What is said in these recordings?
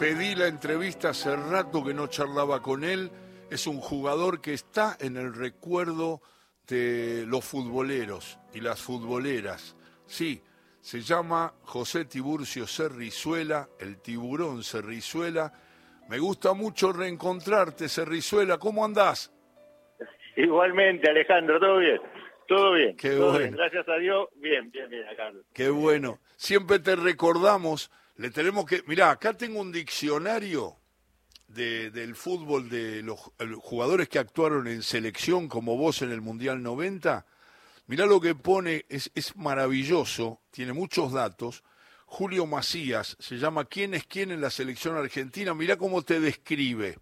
pedí la entrevista hace rato que no charlaba con él. Es un jugador que está en el recuerdo de los futboleros y las futboleras. Sí, se llama José Tiburcio Cerrizuela, el tiburón Cerrizuela. Me gusta mucho reencontrarte, Cerrizuela. ¿Cómo andás? Igualmente, Alejandro, ¿todo bien? Todo bien. Qué todo bueno. bien, Gracias a Dios, bien, bien, bien, acá. Qué bueno. Siempre te recordamos. Le tenemos que. Mirá, acá tengo un diccionario de- del fútbol de los jugadores que actuaron en selección, como vos en el Mundial 90. Mirá lo que pone, es, es maravilloso, tiene muchos datos. Julio Macías se llama ¿Quién es quién en la selección argentina? Mirá cómo te describe.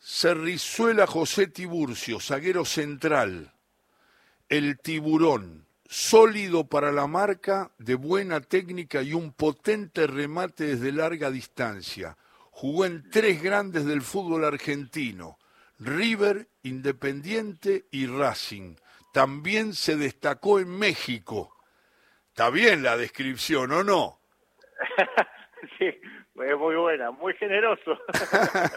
Cerrizuela José Tiburcio, zaguero central. El tiburón, sólido para la marca, de buena técnica y un potente remate desde larga distancia. Jugó en tres grandes del fútbol argentino, River, Independiente y Racing. También se destacó en México. Está bien la descripción, ¿o no? sí, es muy buena, muy generoso.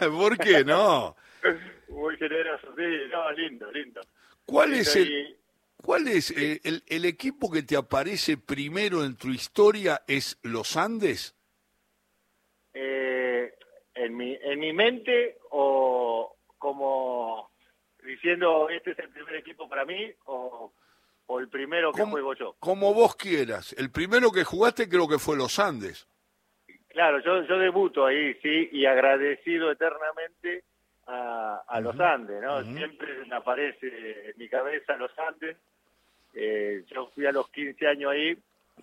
¿Por qué no? muy generoso, sí, no, lindo, lindo. ¿Cuál es el, cuál es eh, el, el equipo que te aparece primero en tu historia? ¿Es los Andes? eh, en, mi, en mi mente o como diciendo este es el primer equipo para mí o, o el primero que ¿Cómo? juego yo. Como vos quieras. El primero que jugaste creo que fue los Andes. Claro, yo, yo debuto ahí, sí, y agradecido eternamente a, a los Andes, ¿no? Siempre me aparece en mi cabeza los Andes. Eh, yo fui a los 15 años ahí,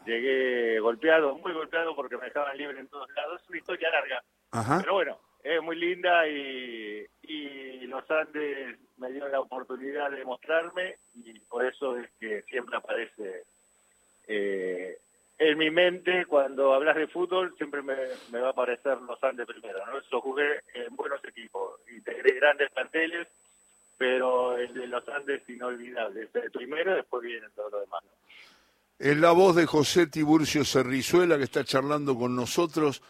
llegué golpeado, muy golpeado porque me dejaban libre en todos lados. Es una historia larga, Ajá. pero bueno, es muy linda y, y los Andes me dio la oportunidad de mostrarme y por eso es que siempre aparece eh, en mi mente cuando hablas de fútbol siempre me, me va a aparecer los Andes primero, ¿no? Yo jugué en buenos equipos, integré grandes planteles, pero el de los Andes inolvidable, el primero, después viene todo lo demás. ¿no? Es la voz de José Tiburcio Cerrizuela que está charlando con nosotros.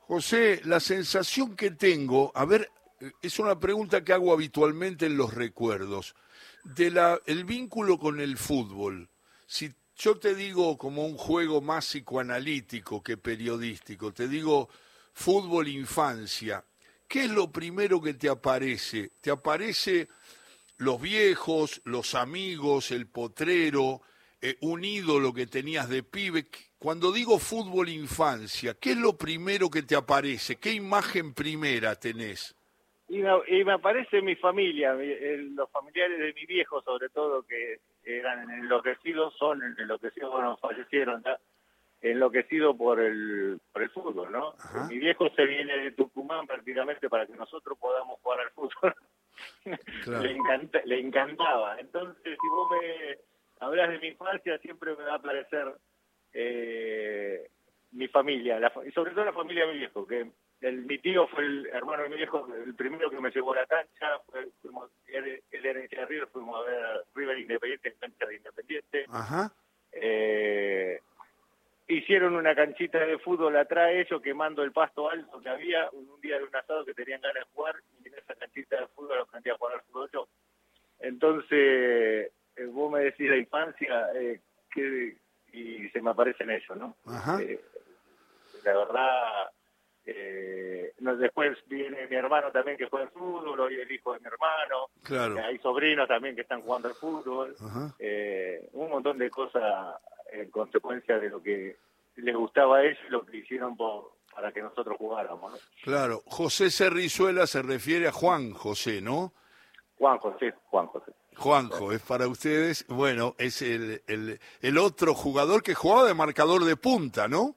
José, la sensación que tengo, a ver, es una pregunta que hago habitualmente en los recuerdos, de la, el vínculo con el fútbol. Si yo te digo como un juego más psicoanalítico que periodístico, te digo fútbol infancia, ¿qué es lo primero que te aparece? ¿Te aparece los viejos, los amigos, el potrero, eh, un ídolo que tenías de pibe. Cuando digo fútbol infancia, ¿qué es lo primero que te aparece? ¿Qué imagen primera tenés? Y me, aparece mi familia, mi- los familiares de mi viejo sobre todo, que eran enloquecidos, son enloquecidos, bueno, fallecieron enloquecidos por el, por el fútbol, ¿no? Ajá. Mi viejo se viene de Tucumán prácticamente para que nosotros podamos jugar al fútbol. Claro. le, encanta- le encantaba. Entonces, si vos me hablas de mi infancia, siempre me va a aparecer eh, mi familia, la y sobre todo la familia de mi viejo, que el, mi tío fue el hermano de mi viejo, el primero que me llevó a la cancha, fue- fuimos, él, él era hincha de River, fuimos a ver River Independiente en cancha de Independiente. Ajá. Eh, hicieron una canchita de fútbol atrás ellos quemando el pasto alto que había un, día de un asado que tenían ganas de jugar y en esa canchita de fútbol los planteé a jugar al fútbol yo. Entonces, eh, vos me decís la infancia eh, que, y se me aparecen ellos, ¿no? Ajá. Eh, la verdad, después viene mi hermano también que juega al fútbol, hoy el hijo de mi hermano, Claro. hay sobrinos también que están jugando al fútbol eh, un montón de cosas en consecuencia de lo que les gustaba a ellos y lo que hicieron por, para que nosotros jugáramos. ¿no? Claro. José Cerrizuela se refiere a Juan José, ¿no? Juan José, Juan José. Juanjo, es para ustedes. Bueno, es el, el, el otro jugador que jugaba de marcador de punta, ¿no?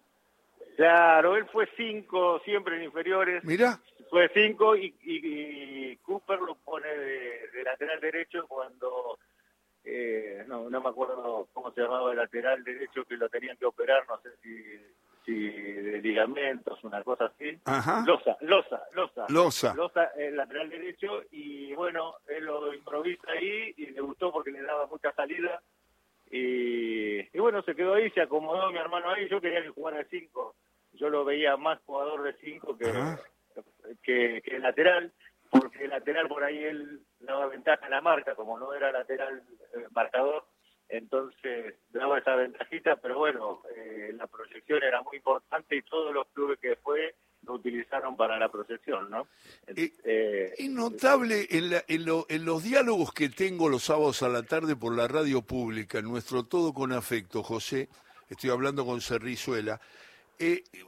Claro, él fue cinco siempre en inferiores, Mirá. fue cinco y, y- y Cooper lo pone de, de lateral derecho cuando, eh, no, no me acuerdo cómo se llamaba el lateral derecho que lo tenían que operar, no sé si, si de ligamentos, una cosa así. Ajá. Loza, Loza, Loza. Loza. Loza, el lateral derecho, y bueno, él lo improvisa ahí y le gustó porque le daba mucha salida. Y, y bueno, se quedó ahí, se acomodó mi hermano ahí. Yo quería que jugara de 5. Yo lo veía más jugador de 5 que, que, que lateral, porque el lateral por ahí él daba ventaja a la marca, como no era lateral eh, marcador, entonces daba esa ventajita, pero bueno, eh, la proyección era muy importante y todos los clubes que fue lo utilizaron para la proyección, ¿no? Eh, es notable en, en, los diálogos que tengo los sábados a la tarde por la radio pública, en nuestro Todo con Afecto, José, estoy hablando con Cerrizuela,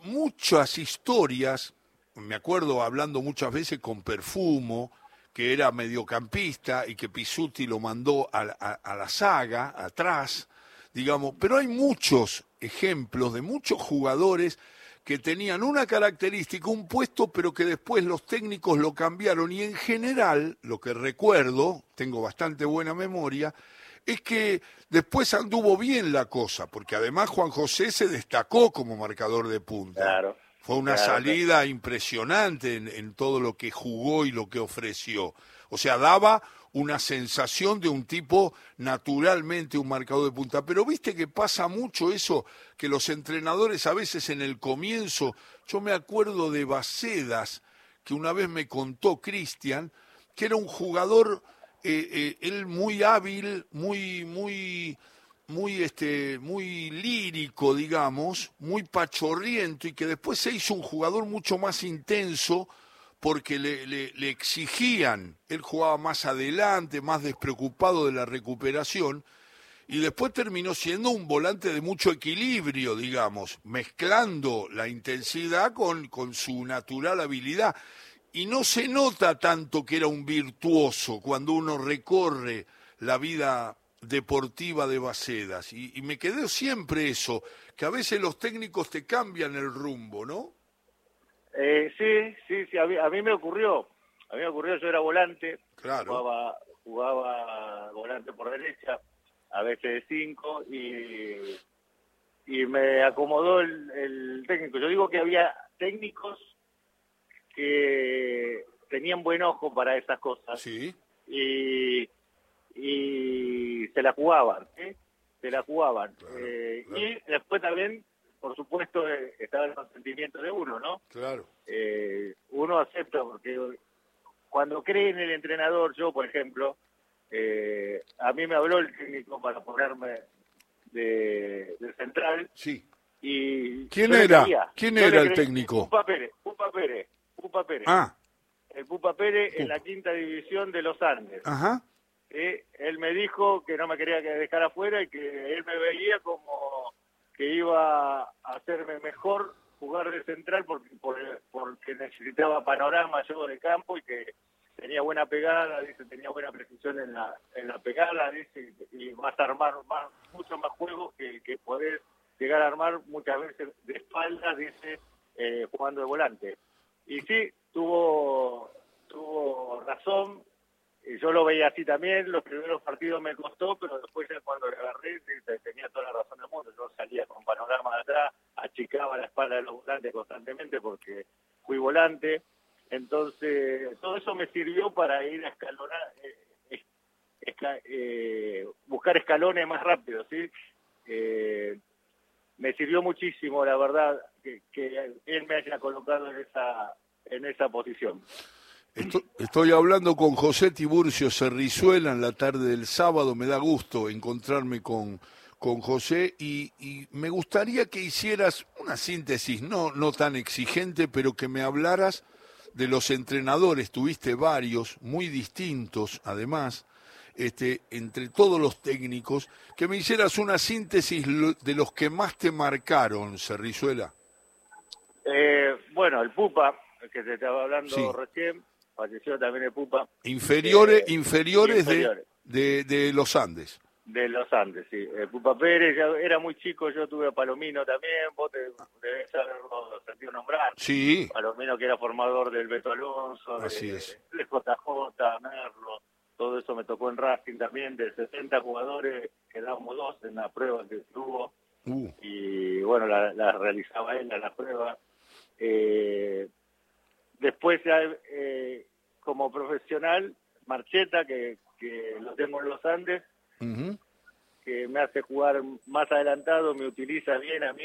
muchas historias, me acuerdo hablando muchas veces con Perfumo, que era mediocampista y que Pisuti lo mandó a, la saga, atrás, digamos, pero hay muchos ejemplos de muchos jugadores que tenían una característica, un puesto, pero que después los técnicos lo cambiaron. Y en general, lo que recuerdo, tengo bastante buena memoria, es que después anduvo bien la cosa, porque además Juan José se destacó como marcador de punta. Claro. Fue una salida impresionante en, todo lo que jugó y lo que ofreció. O sea, daba una sensación de un tipo naturalmente un marcador de punta. Pero viste que pasa mucho eso, que los entrenadores a veces en el comienzo, yo me acuerdo de Bacedas, que una vez me contó Cristian, que era un jugador, eh, eh, él muy hábil, muy, muy muy, este, muy lírico, digamos, muy pachorriento y que después se hizo un jugador mucho más intenso porque le, le, exigían, él jugaba más adelante, más despreocupado de la recuperación, y después terminó siendo un volante de mucho equilibrio, digamos, mezclando la intensidad con, con su natural habilidad. Y no se nota tanto que era un virtuoso cuando uno recorre la vida deportiva de Bacedas. Y, me quedé siempre eso, que a veces los técnicos te cambian el rumbo, ¿no? Eh, sí, sí, sí, a mí, me ocurrió. A mí me ocurrió, yo era volante, jugaba, jugaba volante por derecha, a veces de cinco, y, y me acomodó el, el técnico. Yo digo que había técnicos que tenían buen ojo para esas cosas. Sí. Y y se la jugaban, ¿eh? se la jugaban. Eh, y después también, por supuesto, eh, estaba el consentimiento de uno, ¿no? Claro. Eh, uno acepta, porque cuando cree en el entrenador, yo, por ejemplo, a mí me habló el técnico para ponerme de, central. Sí. Y ¿Quién era? ¿Quién era el técnico? Pupa Pérez, Pupa Pérez, Pupa Pérez. Ah. El Pupa Pérez en la quinta división de los Andes. Ajá él me dijo que no me quería dejar afuera y que él me veía como que iba a hacerme mejor jugar de central porque, porque necesitaba panorama yo de campo y que tenía buena pegada, dice, tenía buena precisión en la, en la pegada, dice, y vas a armar más, mucho más juegos que, que poder llegar a armar muchas veces de espalda, dice, eh, jugando de volante. Y sí, tuvo, tuvo razón, yo lo veía así también, los primeros partidos me costó, pero después ya cuando le agarré tenía toda la razón del mundo, yo salía con panorama de atrás, achicaba la espalda de los volantes constantemente porque fui volante, entonces todo eso me sirvió para ir a escalonar, eh, eh, buscar escalones más rápido, ¿sí? Eh, me sirvió muchísimo, la verdad, que, él me haya colocado en esa, en esa posición. Estoy, hablando con José Tiburcio Cerrizuela en la tarde del sábado. Me da gusto encontrarme con, con José y, me gustaría que hicieras una síntesis, no, no tan exigente, pero que me hablaras de los entrenadores. Tuviste varios, muy distintos además, este, entre todos los técnicos, que me hicieras una síntesis de los que más te marcaron, Cerrizuela. Eh, bueno, el Pupa, que te estaba hablando recién falleció también el Pupa. Inferiores, eh, inferiores, De, de, los Andes. De los Andes, sí. El Pupa Pérez ya era muy chico, yo tuve a Palomino también, vos te, debes haberlo sentido nombrar. Sí. Palomino que era formador del Beto Alonso, Así de, es. de JJ, Merlo, todo eso me tocó en Racing también, de 60 jugadores quedamos dos en la prueba que tuvo. Uh. Y bueno, la, la, realizaba él a la prueba. Eh, Después, eh, como profesional, Marcheta, que, que lo tengo en los Andes, que me hace jugar más adelantado, me utiliza bien a mí.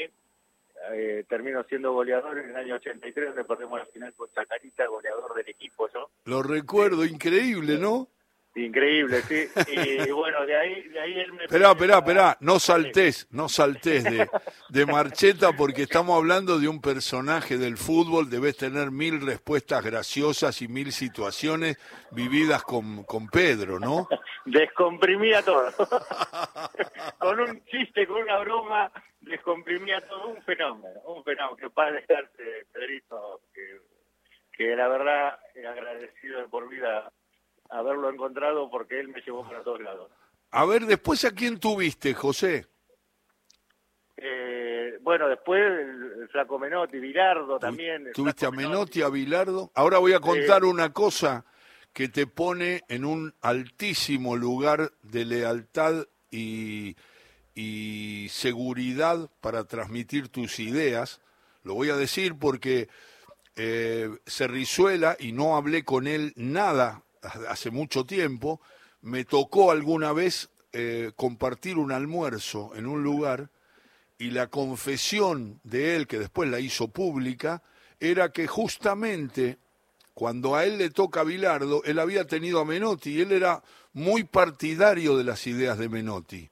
eh, termino siendo goleador en el año 83, donde perdemos la final con Chacarita, goleador del equipo, ¿no? Lo recuerdo, increíble, ¿no? Increíble, sí. Y bueno, de ahí, de ahí él me... Esperá, esperá, esperá, no saltés, no saltés de, de Marcheta porque estamos hablando de un personaje del fútbol, debes tener mil respuestas graciosas y mil situaciones vividas con, con Pedro, ¿no? Descomprimía todo. con un chiste, con una broma, descomprimía todo, un fenómeno, un fenómeno, que para dejarte, Pedrito, que, que la verdad agradecido de por vida haberlo encontrado porque él me llevó para todos lados. A ver, después a quién tuviste, José? Eh, bueno, después el, flaco Menotti, Bilardo también. ¿Tuviste a Menotti, a Bilardo? Ahora voy a contar una cosa que te pone en un altísimo lugar de lealtad y, y seguridad para transmitir tus ideas. Lo voy a decir porque eh, Cerrizuela, y no hablé con él nada hace mucho tiempo, me tocó alguna vez eh, compartir un almuerzo en un lugar y la confesión de él, que después la hizo pública, era que justamente cuando a él le toca a Bilardo, él había tenido a Menotti y él era muy partidario de las ideas de Menotti.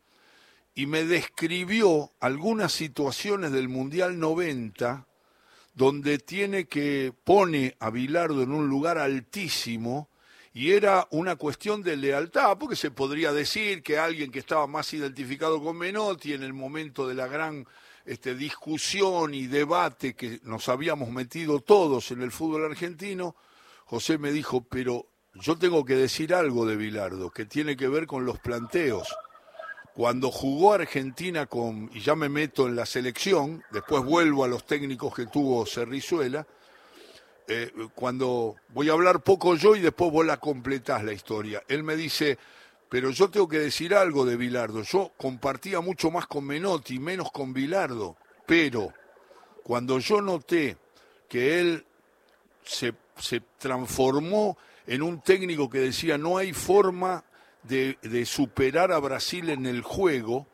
Y me describió algunas situaciones del Mundial 90 donde tiene que pone a Bilardo en un lugar altísimo y era una cuestión de lealtad, porque se podría decir que alguien que estaba más identificado con Menotti en el momento de la gran este, discusión y debate que nos habíamos metido todos en el fútbol argentino, José me dijo, pero yo tengo que decir algo de Bilardo, que tiene que ver con los planteos. Cuando jugó Argentina con, y ya me meto en la selección, después vuelvo a los técnicos que tuvo Cerrizuela, eh, cuando voy a hablar poco yo y después vos la completás la historia. Él me dice, pero yo tengo que decir algo de Bilardo. Yo compartía mucho más con Menotti, menos con Bilardo. Pero cuando yo noté que él se, se transformó en un técnico que decía no hay forma de, de superar a Brasil en el juego,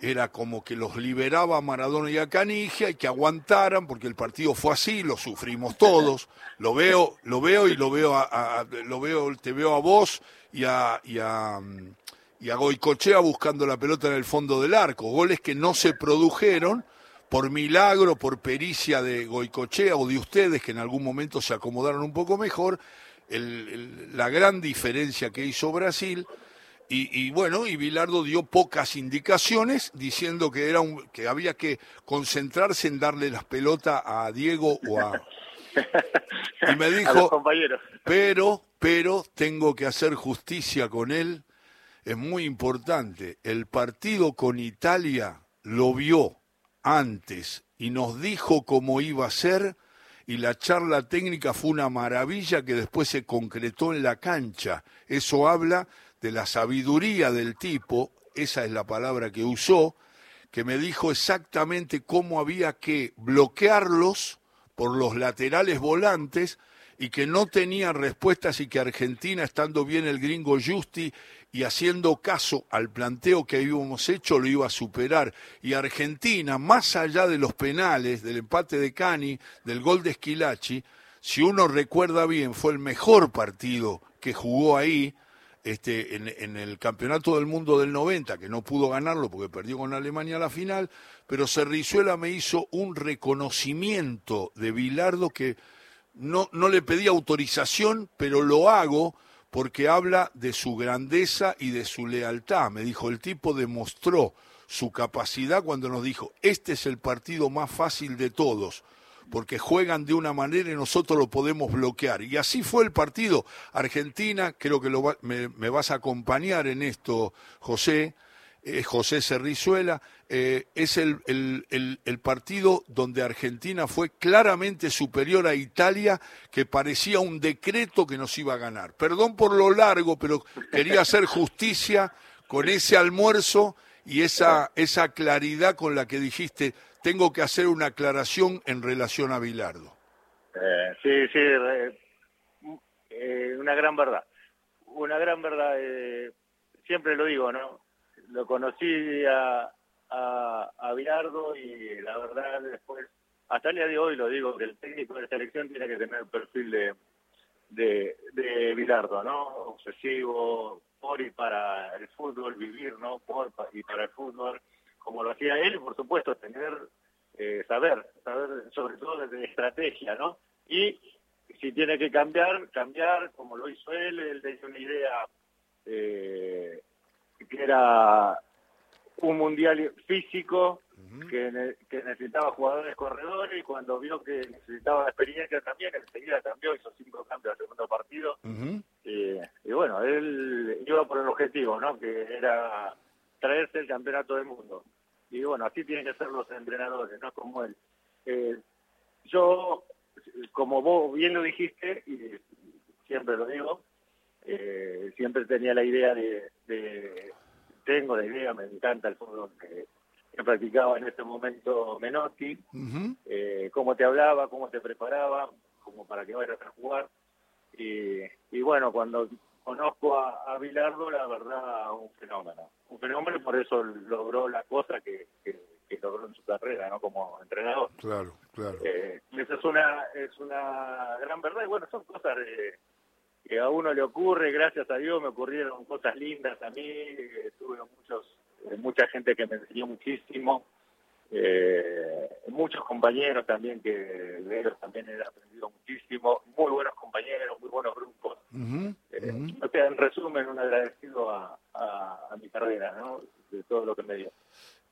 era como que los liberaba a Maradona y a Canigia y que aguantaran porque el partido fue así, lo sufrimos todos. Lo veo, lo veo y lo veo a, lo veo, te veo a vos y a, y a, y a Goicochea buscando la pelota en el fondo del arco, goles que no se produjeron por milagro, por pericia de Goicochea o de ustedes que en algún momento se acomodaron un poco mejor, la gran diferencia que hizo Brasil y, bueno, y Bilardo dio pocas indicaciones diciendo que era un, que había que concentrarse en darle las pelotas a Diego o a y me dijo, pero pero tengo que hacer justicia con él. Es muy importante. El partido con Italia lo vio antes y nos dijo cómo iba a ser y la charla técnica fue una maravilla que después se concretó en la cancha. Eso habla de la sabiduría del tipo, esa es la palabra que usó, que me dijo exactamente cómo había que bloquearlos por los laterales volantes y que no tenían respuestas y que Argentina, estando bien el gringo Justi y haciendo caso al planteo que habíamos hecho, lo iba a superar. Y Argentina, más allá de los penales, del empate de Cani, del gol de Esquilachi, si uno recuerda bien, fue el mejor partido que jugó ahí, este, en, el Campeonato del Mundo del 90, que no pudo ganarlo porque perdió con Alemania la final, pero Cerrizuela me hizo un reconocimiento de Bilardo que no, no le pedí autorización, pero lo hago porque habla de su grandeza y de su lealtad. Me dijo, el tipo demostró su capacidad cuando nos dijo, este es el partido más fácil de todos porque juegan de una manera y nosotros lo podemos bloquear. Y así fue el partido. Argentina, creo que me, vas a acompañar en esto, José, eh, José Cerrizuela, eh, es el, partido donde Argentina fue claramente superior a Italia, que parecía un decreto que nos iba a ganar. Perdón por lo largo, pero quería hacer justicia con ese almuerzo y esa, esa claridad con la que dijiste, tengo que hacer una aclaración en relación a Bilardo. Eh, sí, sí, eh, eh, una gran verdad. Una gran verdad, siempre lo digo, ¿no? Lo conocí a, a, a Bilardo y la verdad después, hasta el día de hoy lo digo, que el técnico de selección tiene que tener el perfil de, de, de Bilardo, ¿no? Obsesivo, por y para el fútbol, vivir, ¿no? Por y para el fútbol, como lo hacía él, por supuesto tener, eh, saber, saber sobre todo de estrategia, ¿no? Y si tiene que cambiar, cambiar, como lo hizo él, él tenía una idea eh, que era un mundial físico, que, necesitaba jugadores corredores y cuando vio que necesitaba experiencia también, enseguida cambió, hizo cinco cambios al segundo partido. y, bueno, él iba por el objetivo, ¿no? Que era traerse el campeonato del mundo. Y bueno, así tienen que ser los entrenadores, ¿no? Como él. Eh, yo, como vos bien lo dijiste, y siempre lo digo, eh, siempre tenía la idea de, tengo la idea, me encanta el fútbol que, practicaba en este momento Menotti, eh, cómo te hablaba, cómo te preparaba, como para que vayas a jugar. Y, y bueno, cuando conozco a, a Bilardo, la verdad, un fenómeno. Un fenómeno, por eso logró la cosa que, que, logró en su carrera, ¿no? Como entrenador. Claro, claro. Eh, esa es una, es una gran verdad. Y bueno, son cosas de que a uno le ocurre, gracias a Dios me ocurrieron cosas lindas a mí, tuve muchos, eh, mucha gente que me enseñó muchísimo, eh, muchos compañeros también que de ellos también he aprendido muchísimo, muy buenos compañeros, muy buenos grupos. Eh, o sea, en resumen, un agradecido a, a, a mi carrera, ¿no? De todo lo que me dio.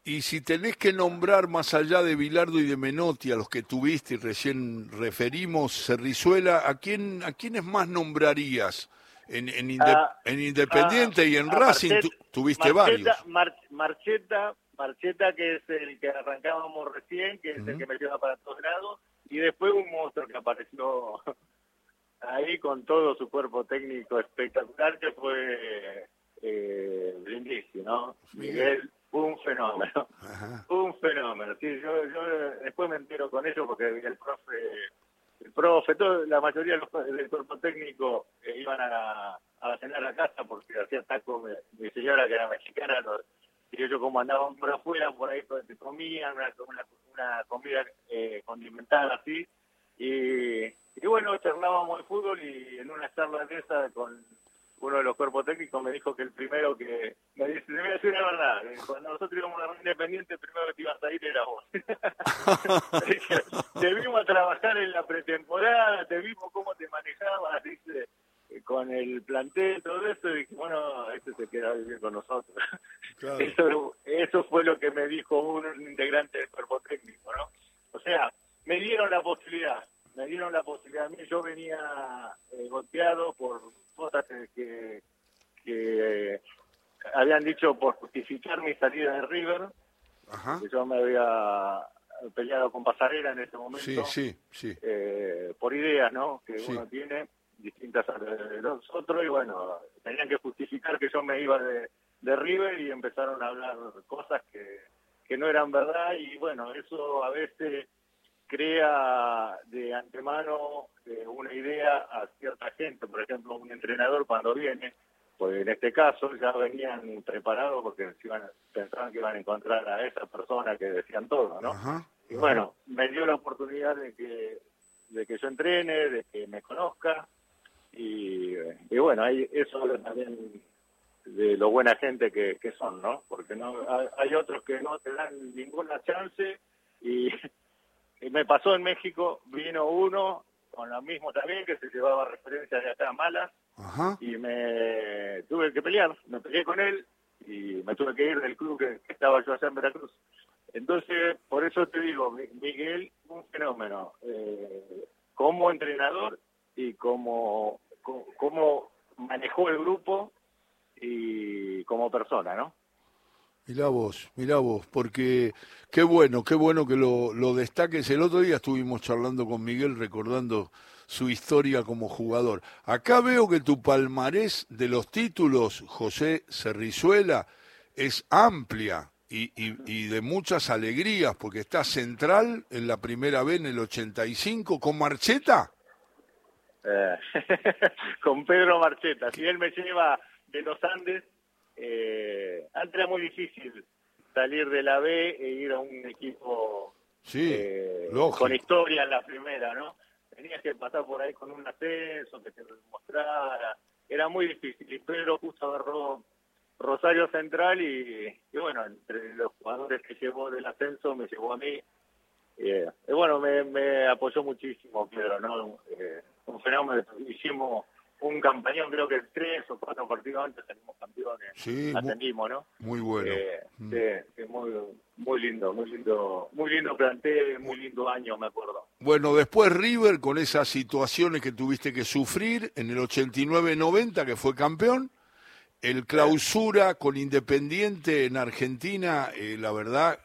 Y si tenés que nombrar más allá de Bilardo y de Menotti, a los que tuviste y recién referimos, Cerrizuela, ¿a quién a quiénes más nombrarías? En, en, ah, Independiente y en Racing tuviste varios. Marcheta, Marcheta, que es el que arrancábamos recién, que es el que me lleva para todos lados, y después un monstruo que apareció ahí con todo su cuerpo técnico espectacular, que fue eh, Brindisi, ¿no? Miguel un fenómeno, un fenómeno. Sí, yo, yo después me entero con eso porque el profe, el profe, todo, la mayoría del cuerpo técnico eh, iban a, a cenar a casa porque hacía taco mi, señora que era mexicana, y ellos como andaban por afuera, por ahí pues, comían una, una, comida eh, condimentada así, y, y bueno, charlábamos de fútbol y en una charla de esa con uno de los cuerpos técnicos me dijo que el primero que me dice, te voy a decir la verdad, cuando nosotros íbamos a la Independiente, el primero que te ibas a ir era vos. te vimos a trabajar en la pretemporada, te vimos cómo te manejabas, dice, con el plantel, todo eso, y dije, bueno, este se queda vivir con nosotros. Eso, eso fue lo que me dijo un integrante del cuerpo técnico, ¿no? O sea, me dieron la posibilidad, me dieron la posibilidad. A mí yo venía eh, golpeado por cosas que, que eh, habían dicho por justificar mi salida de River, que yo me había peleado con Pasarela en ese momento, sí, sí, eh, por ideas ¿no? que uno tiene, distintas a los otros, y bueno, tenían que justificar que yo me iba de, de River y empezaron a hablar cosas que, que no eran verdad, y bueno, eso a veces crea de antemano eh, una idea a cierta gente, por ejemplo, un entrenador cuando viene, pues en este caso ya venían preparados porque pensaban que iban a encontrar a esa persona que decían todo, ¿no? y bueno, me dio la oportunidad de que, de que yo entrene, de que me conozca, y, y bueno, hay, eso habla también de lo buena gente que, que son, ¿no? Porque no hay otros que no te dan ninguna chance y me pasó en México, vino uno con lo mismo también, que se llevaba referencias de acá malas, y me tuve que pelear, me peleé con él y me tuve que ir del club que, estaba yo allá en Veracruz. Entonces, por eso te digo, Miguel, un fenómeno, eh, como entrenador y como, como manejó el grupo y como persona, ¿no? Mirá vos, mirá vos, porque qué bueno, qué bueno que lo, destaques. El otro día estuvimos charlando con Miguel recordando su historia como jugador. Acá veo que tu palmarés de los títulos, José Cerrizuela, es amplia y, y, de muchas alegrías, porque está central en la primera vez en el 85 con Marcheta. Eh, con Pedro Marcheta. Si él me lleva de los Andes, eh, antes era muy difícil salir de la B e ir a un equipo Sí, eh, con historia en la primera, ¿no? Tenías que pasar por ahí con un ascenso, que te lo demostrara. Era muy difícil. Y Pedro justo agarró Rosario Central y, y bueno, entre los jugadores que llevó del ascenso me llevó a mí. Eh, y bueno, me, me apoyó muchísimo Pedro, ¿no? Eh, un fenómeno. Hicimos un campañón, creo que tres o cuatro partidos antes salimos Sí, Ascendimos, ¿no? Muy bueno. Eh, Mm. sí, muy, muy lindo, muy lindo, muy lindo plantel, muy lindo año, me acuerdo. Bueno, después River con esas situaciones que tuviste que sufrir en el 89-90 que fue campeón, el clausura con Independiente en Argentina, eh, la verdad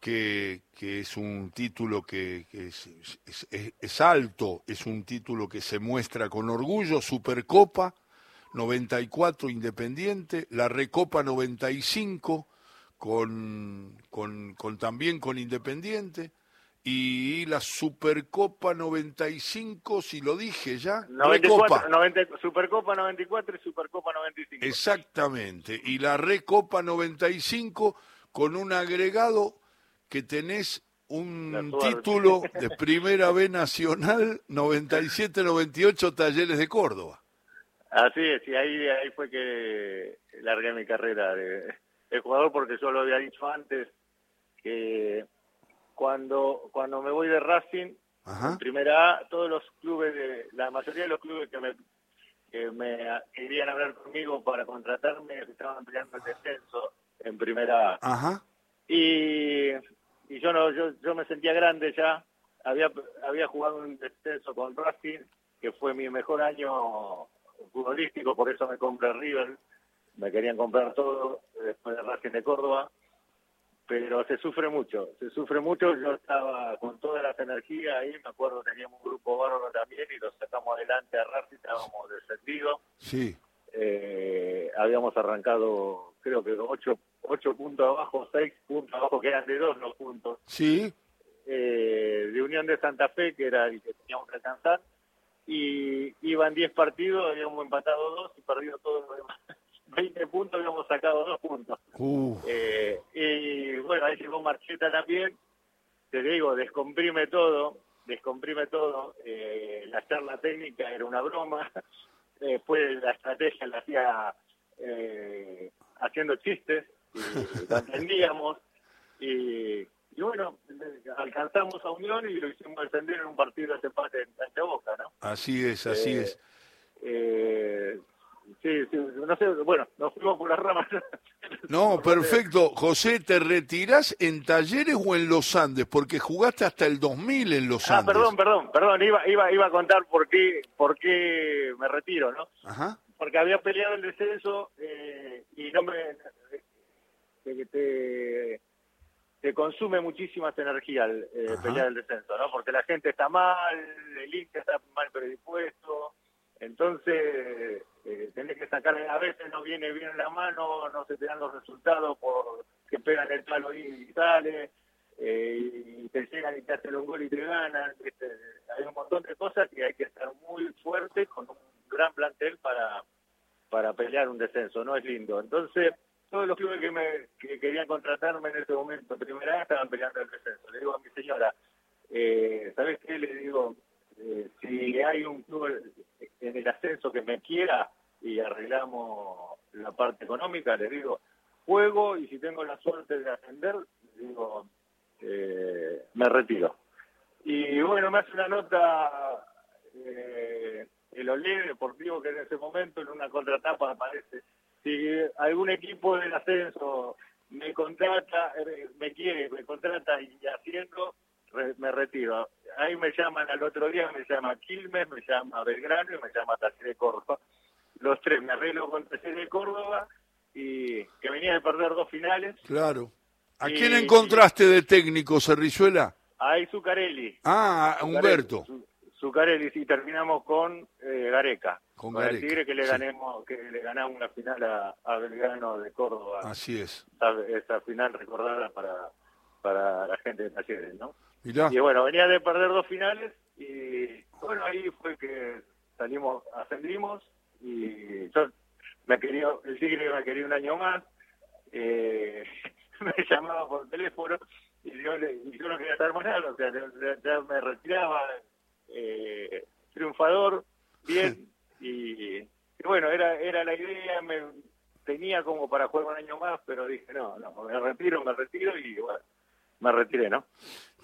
que, que es un título que, que es, es- es- es alto, es un título que se muestra con orgullo, Supercopa 94 Independiente, la Recopa 95 con, con, con también con Independiente y la Supercopa 95, si lo dije ya, 94, Recopa. 90, Supercopa 94 y Supercopa 95. Exactamente, y la Recopa 95 con un agregado que tenés un título de Primera B Nacional 97-98 Talleres de Córdoba. Así es, y ahí, ahí fue que largué mi carrera de, de jugador porque yo lo había dicho antes que cuando cuando me voy de Racing Ajá. primera A todos los clubes de la mayoría de los clubes que me que me querían hablar conmigo para contratarme estaban peleando el descenso en primera A Ajá. y, y yo no yo, yo me sentía grande ya había había jugado un descenso con Racing que fue mi mejor año futbolístico por eso me compré River me querían comprar todo después de Racing de Córdoba pero se sufre mucho se sufre mucho yo estaba con todas las energías ahí me acuerdo teníamos un grupo bárbaro también y lo sacamos adelante a Racing estábamos descendidos Sí. eh, habíamos arrancado creo que ocho, ocho puntos abajo, seis puntos abajo, que eran de dos los puntos, Sí. eh, de Unión de Santa Fe, que era el que teníamos que alcanzar, y iban diez partidos, habíamos empatado dos y perdido todos los demás. 20 puntos, habíamos sacado dos puntos. Uh, Eh, y bueno, ahí llegó Marcheta también, te digo, descomprime todo, descomprime todo, eh, la charla técnica era una broma, después la estrategia la hacía eh, haciendo chistes, y lo entendíamos, y, y bueno, alcanzamos a Unión y lo hicimos defender en un partido de empate en Boca, ¿no? así es, así Eh, es. Eh, sí, sí, no sé, bueno, nos fuimos por las ramas. No, perfecto. José, ¿te retirás en Talleres o en Los Andes? Porque jugaste hasta el 2000 en Los Ah, Andes. perdón, perdón, perdón, iba, iba, iba a contar por qué, por qué me retiro, ¿no? Ajá. Porque había peleado el descenso eh, y no me... que te, te consume muchísimas energías eh, pelear el descenso, ¿no? Porque la gente está mal, el hincha está mal predispuesto, entonces eh, tenés que sacar, a veces no viene bien la mano, no se te dan los resultados por que pegan el palo y sale, eh, y te llegan y te hacen un gol y te ganan, hay un montón de cosas que hay que estar muy fuerte con un gran plantel para para pelear un descenso, no es lindo. Entonces, todos los clubes que me que querían contratarme en ese momento, primera estaban peleando el descenso. Le digo a mi señora, eh, ¿sabes qué? Le digo, eh, si hay un club en el ascenso que me quiera y arreglamos la parte económica, le digo, juego y si tengo la suerte de ascender, digo, eh, me retiro. Y bueno, me hace una nota eh, el Olé Deportivo que en ese momento en una contratapa aparece. Si algún equipo del ascenso me contrata, eh, me quiere, me contrata y haciendo, re- me retiro. Ahí me llaman al otro día, me llama Quilmes, me llama Belgrano y me llama Taller de Córdoba. Los tres, me arreglo con Taller de Córdoba y que venía de perder dos finales. Claro. ¿A Y- quién encontraste de técnico, Cerrizuela? Ahí Zucarelli. Ah, a Humberto. Zucarelli, sí, terminamos con eh, Gareca. Con el Gareca, Tigre que le sí. ganemos, que le ganamos una final a, a Belgrano de Córdoba. Así es. Esa, final recordada para, para la gente de Talleres, ¿no? Mirá. Y bueno, venía de perder dos finales y bueno, ahí fue que salimos, ascendimos y yo me quería, el Tigre me quería un año más. Eh, me llamaba por teléfono y yo, yo no quería estar más nada, o sea, ya me retiraba eh, triunfador, bien, y, bueno, era era la idea, me tenía como para jugar un año más, pero dije, no, no, me retiro, me retiro y bueno, me retiré, ¿no?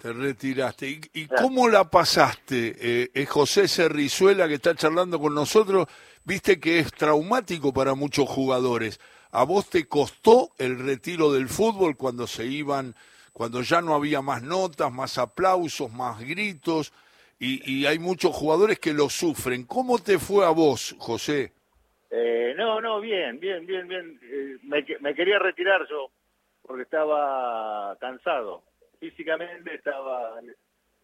Te retiraste. ¿Y, y cómo la pasaste? Eh, es José Cerrizuela que está charlando con nosotros. Viste que es traumático para muchos jugadores. ¿A vos te costó el retiro del fútbol cuando se iban, cuando ya no había más notas, más aplausos, más gritos? Y, hay muchos jugadores que lo sufren. ¿Cómo te fue a vos, José? Eh, no, no, bien, bien, bien, bien. Eh, me, me quería retirar yo porque estaba cansado. Físicamente estaba...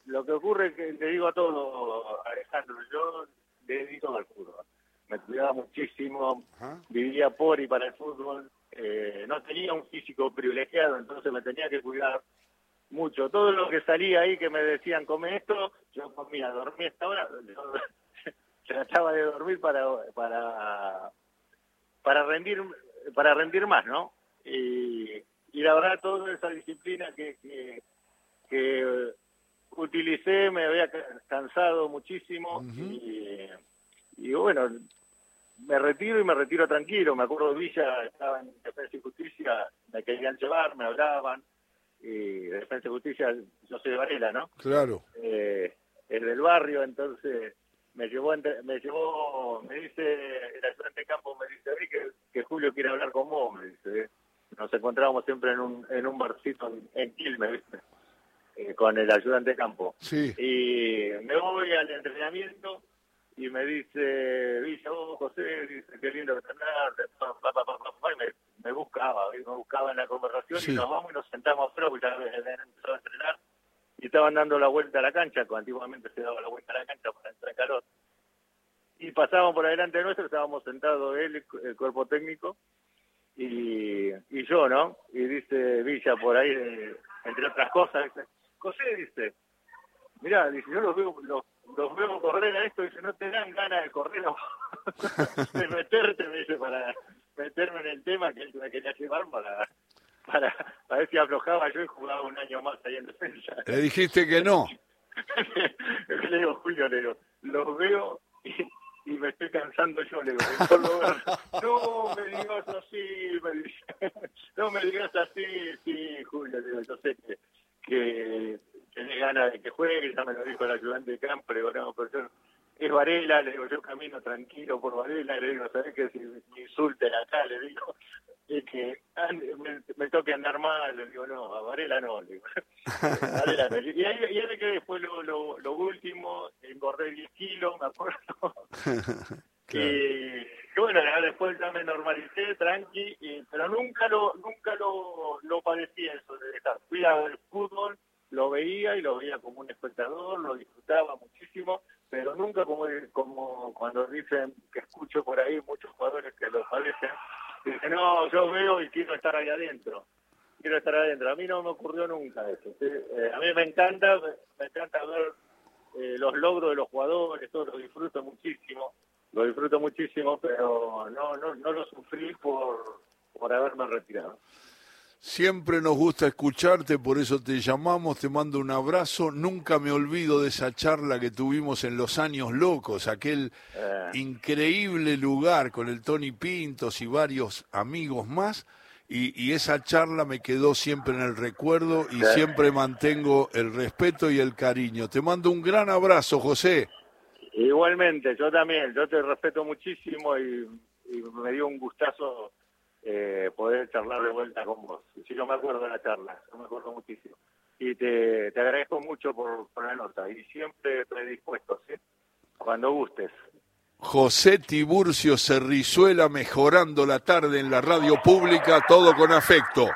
Lo que ocurre es que, le digo a todo, Alejandro, yo dedico al fútbol me cuidaba muchísimo, vivía por y para el fútbol, eh, no tenía un físico privilegiado, entonces me tenía que cuidar mucho. Todo lo que salía ahí que me decían, come esto, yo comía, dormía esta hora, trataba de dormir para, para, para rendir para rendir más, ¿no? Y, y la verdad toda esa disciplina que, que, utilicé me había cansado muchísimo y y bueno, me retiro y me retiro tranquilo. Me acuerdo de Villa, estaba en Defensa y Justicia, me querían llevar, me hablaban. Y Defensa y Justicia, yo soy de Varela, ¿no? Claro. Eh, es del barrio, entonces me llevó, me llevó, me dice, el ayudante de campo me dice, que, que Julio quiere hablar con vos, me dice. Nos encontrábamos siempre en un, en un barcito en, en Quilmes, ¿viste? Eh, con el ayudante de campo. Sí. Y me voy al entrenamiento y me dice, dice, oh, José, dice, qué lindo entrenarte, y me, me buscaba, me buscaba en la conversación y nos vamos y nos sentamos afuera porque ya empezó a entrenar y estaban dando la vuelta a la cancha, como antiguamente se daba la vuelta a la cancha para entrar en calor. Y pasábamos por adelante de nuestro, estábamos sentados él, el cuerpo técnico, y, y yo, ¿no? Y dice Villa por ahí, entre otras cosas, dice, José, dice, mira, dice, yo los veo, los los veo correr a esto y si no te dan ganas de correr de meterte, me dice, para meterme en el tema que me quería llevar para, para, ver si aflojaba yo y jugaba un año más ahí en defensa. Le dijiste que no. le digo, Julio, le digo, los veo y, y me estoy cansando yo, le digo, no me digas así, me dice, no me digas así, sí, Julio, le digo, yo sé que, que tiene ganas de que juegue, ya me lo dijo el ayudante de campo, le digo, no, pero yo, Varela, le digo, yo camino tranquilo por Varela, le digo, ¿sabes qué? Si me insulten acá, le digo, es que me, me, toque andar mal, le digo, no, a Varela no, le digo. Varela no. Y ahí, y ahí que después lo, lo, lo último, engordé 10 kilos, me acuerdo. Y, bueno, después ya me normalicé, tranqui, y, pero nunca lo nunca lo, lo padecí eso de dejar. Fui a ver fútbol, lo veía y lo veía como un espectador, lo disfrutaba muchísimo, pero nunca como, como cuando dicen que escucho por ahí muchos jugadores que lo padecen, dicen, no, yo veo y quiero estar ahí adentro, quiero estar adentro. A mí no me ocurrió nunca eso. Eh, a mí me encanta, me, encanta ver eh, los logros de los jugadores, todo lo disfruto muchísimo, lo disfruto muchísimo, pero no, no, no lo sufrí por, por haberme retirado. Siempre nos gusta escucharte, por eso te llamamos, te mando un abrazo. Nunca me olvido de esa charla que tuvimos en Los Años Locos, aquel eh. increíble lugar con el Tony Pintos y varios amigos más. Y, esa charla me quedó siempre en el recuerdo y siempre mantengo el respeto y el cariño. Te mando un gran abrazo, José. Igualmente, yo también, yo te respeto muchísimo y me dio un gustazo eh, poder charlar de vuelta con vos. Si yo me acuerdo de la charla, yo me acuerdo muchísimo. Y te, te agradezco mucho por, por la nota y siempre predispuesto, ¿sí? Cuando gustes. José Tiburcio Cerrizuela mejorando la tarde en la radio pública, todo con afecto.